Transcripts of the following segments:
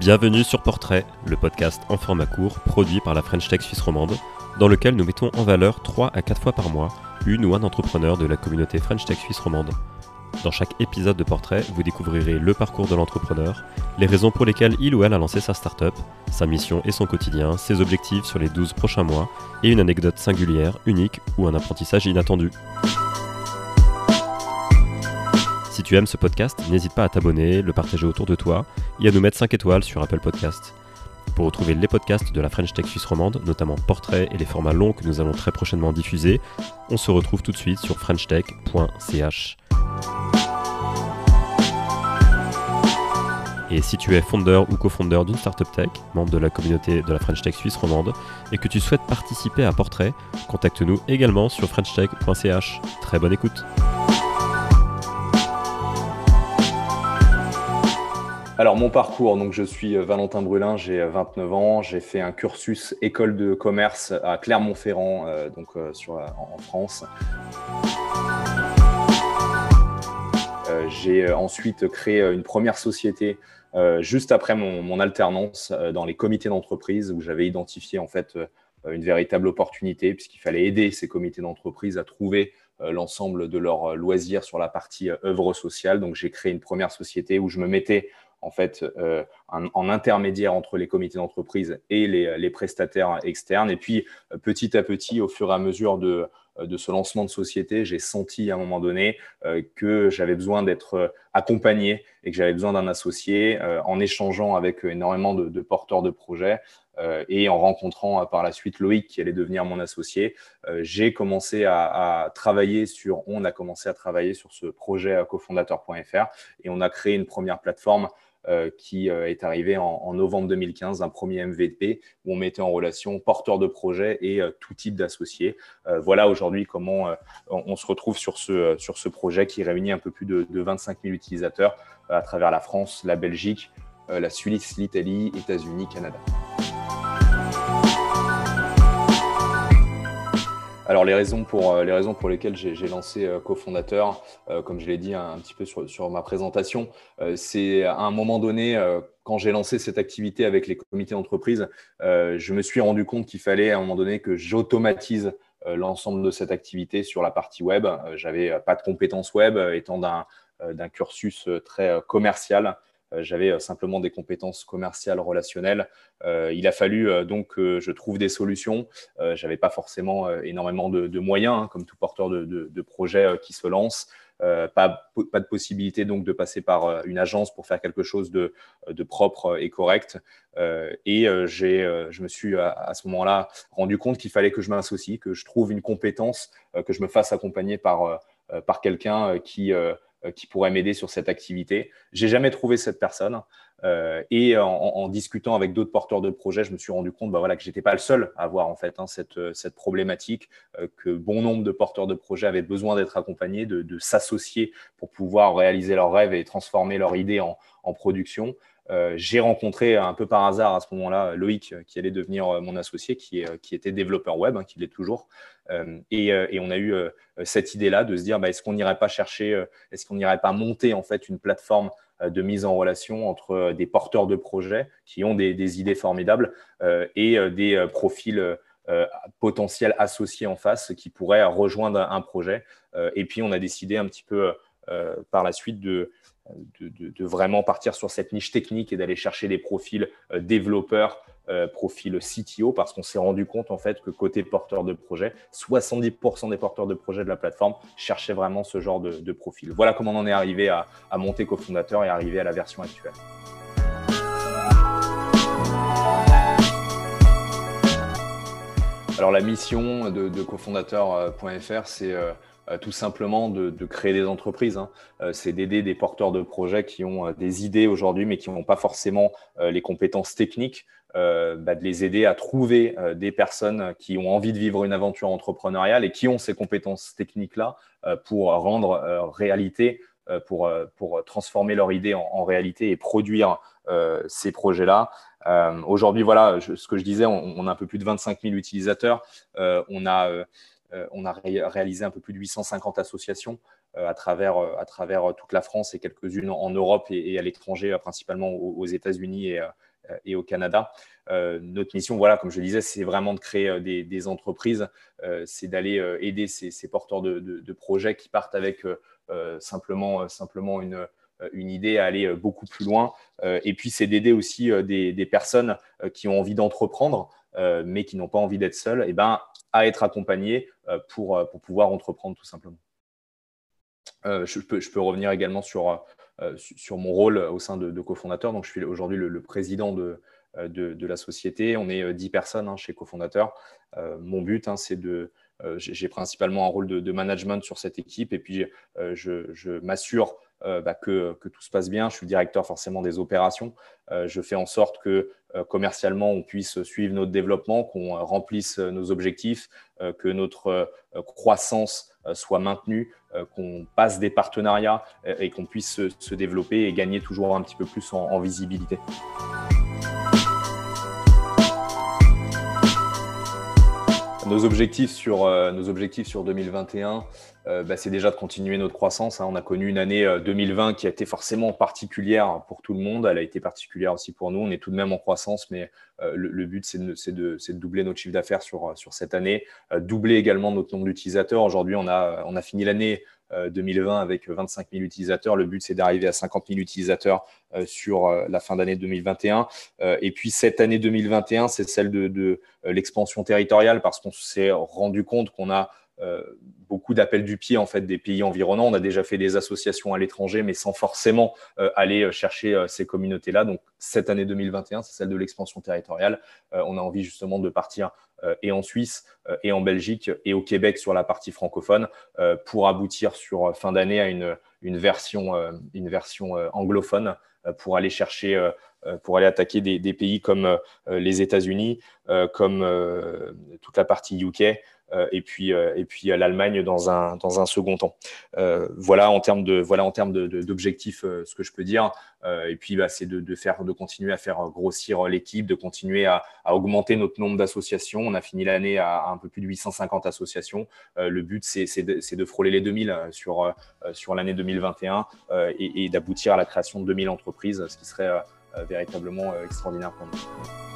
Bienvenue sur Portrait, le podcast en format court produit par la French Tech Suisse romande, dans lequel nous mettons en valeur 3 à 4 fois par mois une ou un entrepreneur de la communauté French Tech Suisse romande. Dans chaque épisode de Portrait, vous découvrirez le parcours de l'entrepreneur, les raisons pour lesquelles il ou elle a lancé sa startup, sa mission et son quotidien, ses objectifs sur les 12 prochains mois, et une anecdote singulière, unique ou un apprentissage inattendu. Si tu aimes ce podcast, n'hésite pas à t'abonner, le partager autour de toi et à nous mettre 5 étoiles sur Apple Podcast. Pour retrouver les podcasts de la French Tech Suisse romande, notamment Portrait et les formats longs que nous allons très prochainement diffuser, on se retrouve tout de suite sur frenchtech.ch. Et si tu es fondeur ou cofondeur d'une startup tech, membre de la communauté de la French Tech Suisse romande, et que tu souhaites participer à Portrait, contacte-nous également sur frenchtech.ch. Très bonne écoute. Alors mon parcours, donc je suis euh, Valentin Brulin, j'ai 29 euh, ans, j'ai fait un cursus école de commerce à Clermont-Ferrand, euh, donc sur, en France. j'ai ensuite créé une première société juste après mon, alternance dans les comités d'entreprise où j'avais identifié en fait une véritable opportunité puisqu'il fallait aider ces comités d'entreprise à trouver l'ensemble de leurs loisirs sur la partie œuvre sociale. Donc j'ai créé une première société où je me mettais en fait euh, en, intermédiaire entre les comités d'entreprise et les, prestataires externes. Et puis euh, petit à petit, au fur et à mesure de, de ce lancement de société, j'ai senti à un moment donné euh, que j'avais besoin d'être accompagné et que j'avais besoin d'un associé en échangeant avec énormément de, porteurs de projets. et en rencontrant par la suite Loïc qui allait devenir mon associé, j'ai commencé à, à, travailler sur, on a commencé à travailler sur ce projet cofondateur.fr et on a créé une première plateforme euh, qui euh, est arrivé en, novembre 2015, un premier MVP où on mettait en relation porteurs de projets et euh, tout type d'associés. voilà aujourd'hui comment on, se retrouve sur ce, sur ce projet qui réunit un peu plus de, de 25 000 utilisateurs à travers la France, la Belgique, la Suisse, l'Italie, États-Unis, Canada. Alors les raisons pour, euh, les raisons pour lesquelles j'ai lancé euh, cofondateur, euh, comme je l'ai dit un, petit peu sur, sur ma présentation, c'est à un moment donné, quand j'ai lancé cette activité avec les comités d'entreprise, je me suis rendu compte qu'il fallait à un moment donné que j'automatise l'ensemble de cette activité sur la partie web. J'avais pas de compétences web, étant d'un cursus très commercial. Euh, j'avais euh, simplement des compétences commerciales, relationnelles. Euh, il a fallu donc que je trouve des solutions. Je n'avais pas forcément énormément de, moyens, hein, comme tout porteur de, de projet qui se lance. pas, de possibilité donc de passer par une agence pour faire quelque chose de, propre et correct. et j'ai, je me suis à, ce moment-là rendu compte qu'il fallait que je m'associe, que je trouve une compétence, que je me fasse accompagner par, par quelqu'un qui euh, qui pourrait m'aider sur cette activité. J'ai jamais trouvé cette personne. Euh, et en, discutant avec d'autres porteurs de projets, je me suis rendu compte bah, voilà, que j'étais pas le seul à avoir en fait hein, cette, cette, problématique, euh, que bon nombre de porteurs de projets avaient besoin d'être accompagnés, de, de s'associer pour pouvoir réaliser leurs rêves et transformer leur idée en, en production. Euh, j'ai rencontré un peu par hasard à ce moment-là Loïc, qui allait devenir euh, mon associé, qui, était développeur web, hein, qui l'est toujours. Euh, et, on a eu cette idée-là de se dire, bah, est-ce qu'on n'irait pas chercher, est-ce qu'on n'irait pas monter en fait une plateforme de mise en relation entre des porteurs de projets qui ont des, idées formidables et des profils potentiels associés en face qui pourraient rejoindre un projet. et puis on a décidé un petit peu par la suite de vraiment partir sur cette niche technique et d'aller chercher des profils euh, développeurs, euh, profils CTO, parce qu'on s'est rendu compte en fait que côté porteur de projet, 70% des porteurs de projet de la plateforme cherchaient vraiment ce genre de, profil. Voilà comment on en est arrivé à, monter cofondateur et arriver à la version actuelle. Alors la mission de, cofondateur.fr, c'est euh, euh, tout simplement de, créer des entreprises. Hein. Euh, c'est d'aider des porteurs de projets qui ont euh, des idées aujourd'hui, mais qui n'ont pas forcément les compétences techniques, bah, de les aider à trouver des personnes qui ont envie de vivre une aventure entrepreneuriale et qui ont ces compétences techniques-là pour rendre réalité, pour, pour transformer leur idée en, réalité et produire ces projets-là. Aujourd'hui, voilà, ce que je disais, on, a un peu plus de 25 000 utilisateurs. on a euh, on a réalisé un peu plus de 850 associations euh, à travers, euh, toute la France et quelques-unes en Europe et, à l'étranger, principalement aux, États-Unis et au Canada. notre mission, voilà, comme je le disais, c'est vraiment de créer des, entreprises, c'est d'aller aider ces, porteurs de, projets qui partent avec simplement, une idée à aller beaucoup plus loin. et puis, c'est d'aider aussi des, personnes qui ont envie d'entreprendre, mais qui n'ont pas envie d'être seules, et ben, à être accompagnées pour, pour pouvoir entreprendre tout simplement. je, peux, je, peux, revenir également sur, sur mon rôle au sein de, cofondateur. Donc, je suis aujourd'hui le, président de, de, la société. On est 10 personnes hein, chez cofondateur. mon but, hein, c'est de. J'ai principalement un rôle de, management sur cette équipe et puis je, je m'assure euh, bah, que, tout se passe bien. Je suis directeur forcément des opérations. Euh, je fais en sorte que euh, commercialement, on puisse suivre notre développement, qu'on remplisse nos objectifs, que notre croissance soit maintenue, qu'on passe des partenariats et qu'on puisse se, développer et gagner toujours un petit peu plus en visibilité. Nos objectifs sur, euh, nos objectifs sur 2021, euh, bah, c'est déjà de continuer notre croissance. Hein. On a connu une année 2020 euh, qui a été forcément particulière pour tout le monde. Elle a été particulière aussi pour nous. On est tout de même en croissance, mais le, but, c'est de, doubler notre chiffre d'affaires sur, sur cette année, doubler également notre nombre d'utilisateurs. Aujourd'hui, on a, on a fini l'année 2020 euh, avec 25 000 utilisateurs. Le but, c'est d'arriver à 50 000 utilisateurs euh, sur euh, la fin d'année 2021. Et puis, cette année 2021, c'est celle de, l'expansion territoriale parce qu'on s'est rendu compte qu'on a beaucoup d'appels du pied en fait des pays environnants. On a déjà fait des associations à l'étranger, mais sans forcément aller chercher ces communautés-là. Donc cette année 2021, c'est celle de l'expansion territoriale. on a envie justement de partir euh, et en Suisse euh, et en Belgique et au Québec sur la partie francophone euh, pour aboutir sur fin d'année à une, version, une version anglophone pour aller chercher, pour aller attaquer des, pays comme les États-Unis, comme toute la partie UK, euh, et puis, euh, et puis l'Allemagne dans un, dans un second temps. Euh, voilà en termes de voilà en termes d'objectifs ce que je peux dire. et puis bah, c'est de, de, faire de continuer à faire grossir l'équipe, de continuer à, augmenter notre nombre d'associations. On a fini l'année à, un peu plus de 850 associations. le but c'est de, de, frôler les 2000 sur sur l'année 2021 et, et d'aboutir à la création de 2000 entreprises, ce qui serait véritablement extraordinaire pour nous.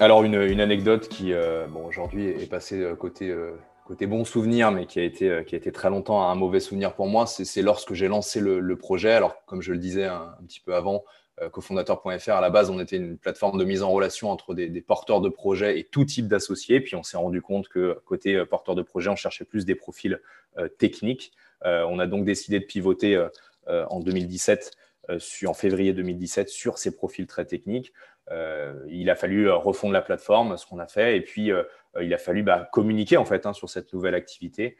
Alors, une, anecdote qui, euh, aujourd'hui, est passée euh, côté, euh, côté bon souvenir, mais qui a, été, qui a été très longtemps un mauvais souvenir pour moi, c'est lorsque j'ai lancé le, projet. Alors, comme je le disais un, petit peu avant, cofondateur.fr, à la base, on était une plateforme de mise en relation entre des, porteurs de projets et tout type d'associés. Puis, on s'est rendu compte que côté porteur de projet, on cherchait plus des profils techniques. on a donc décidé de pivoter en 2017 en février 2017 sur ces profils très techniques. Euh, il a fallu euh, refondre la plateforme, ce qu'on a fait, et puis euh, il a fallu bah, communiquer en fait hein, sur cette nouvelle activité.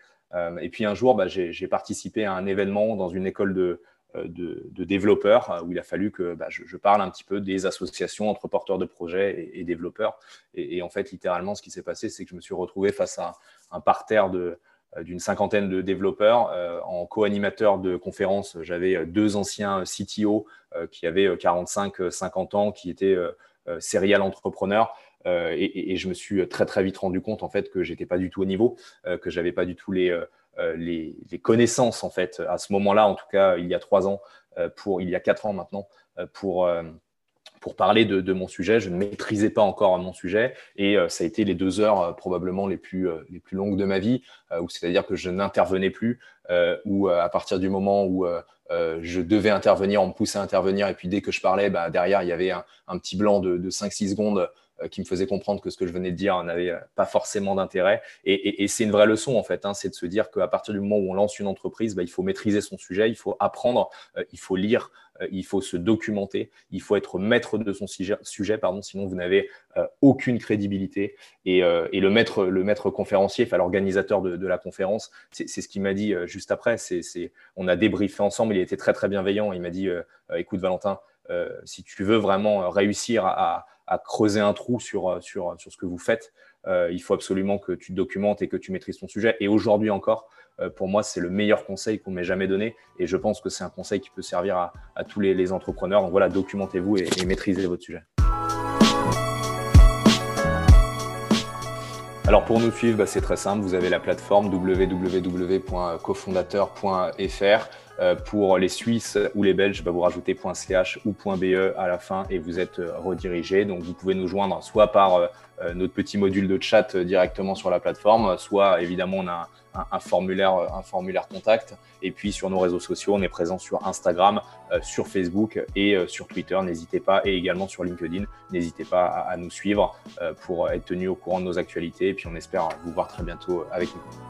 et puis un jour, bah, j'ai participé à un événement dans une école de, de, développeurs où il a fallu que bah, je, parle un petit peu des associations entre porteurs de projets et, développeurs. Et, en fait, littéralement, ce qui s'est passé, c'est que je me suis retrouvé face à un parterre de, d'une cinquantaine de développeurs. en co-animateur de conférences, j'avais deux anciens CTO euh, qui avaient 45-50 ans, qui étaient euh, euh, serial entrepreneurs. Et, je me suis très très vite rendu compte en fait que j'étais pas du tout au niveau, que j'avais pas du tout les, les, connaissances en fait à ce moment-là, en tout cas il y a trois ans, pour il y a quatre ans maintenant, pour pour parler de, mon sujet. Je ne maîtrisais pas encore mon sujet et ça a été les deux heures probablement les plus, les plus longues de ma vie, où c'est-à-dire que je n'intervenais plus, ou à partir du moment où euh, je devais intervenir, on me poussait à intervenir, et puis dès que je parlais, bah, derrière, il y avait un, petit blanc de, de 5-6 secondes euh, qui me faisait comprendre que ce que je venais de dire n'avait euh, pas forcément d'intérêt. Et, c'est une vraie leçon, en fait, hein, c'est de se dire qu'à partir du moment où on lance une entreprise, bah, il faut maîtriser son sujet, il faut apprendre, il faut lire, il faut se documenter, il faut être maître de son sujet, pardon, sinon vous n'avez aucune crédibilité. Et, le, maître, le maître conférencier, l'organisateur de, la conférence, c'est ce qu'il m'a dit juste après. On a débriefé ensemble, il était très très bienveillant. Il m'a dit, écoute Valentin, si tu veux vraiment réussir à creuser un trou sur, euh, sur, sur ce que vous faites. Euh, il faut absolument que tu te documentes et que tu maîtrises ton sujet. Et aujourd'hui encore, euh, pour moi, c'est le meilleur conseil qu'on m'ait jamais donné. Et je pense que c'est un conseil qui peut servir à, à tous les, entrepreneurs. Donc voilà, documentez-vous et, et maîtrisez votre sujet. Alors pour nous suivre, bah, c'est très simple. Vous avez la plateforme www.cofondateur.fr. pour les Suisses ou les Belges, bah, vous rajoutez .ch ou .be à la fin et vous êtes redirigé. Donc vous pouvez nous joindre soit par notre petit module de chat directement sur la plateforme, soit évidemment on a un, formulaire, un formulaire contact. Et puis sur nos réseaux sociaux, on est présent sur Instagram, sur Facebook et sur Twitter. N'hésitez pas et également sur LinkedIn. N'hésitez pas à, nous suivre pour être tenu au courant de nos actualités. Et puis on espère vous voir très bientôt avec nous.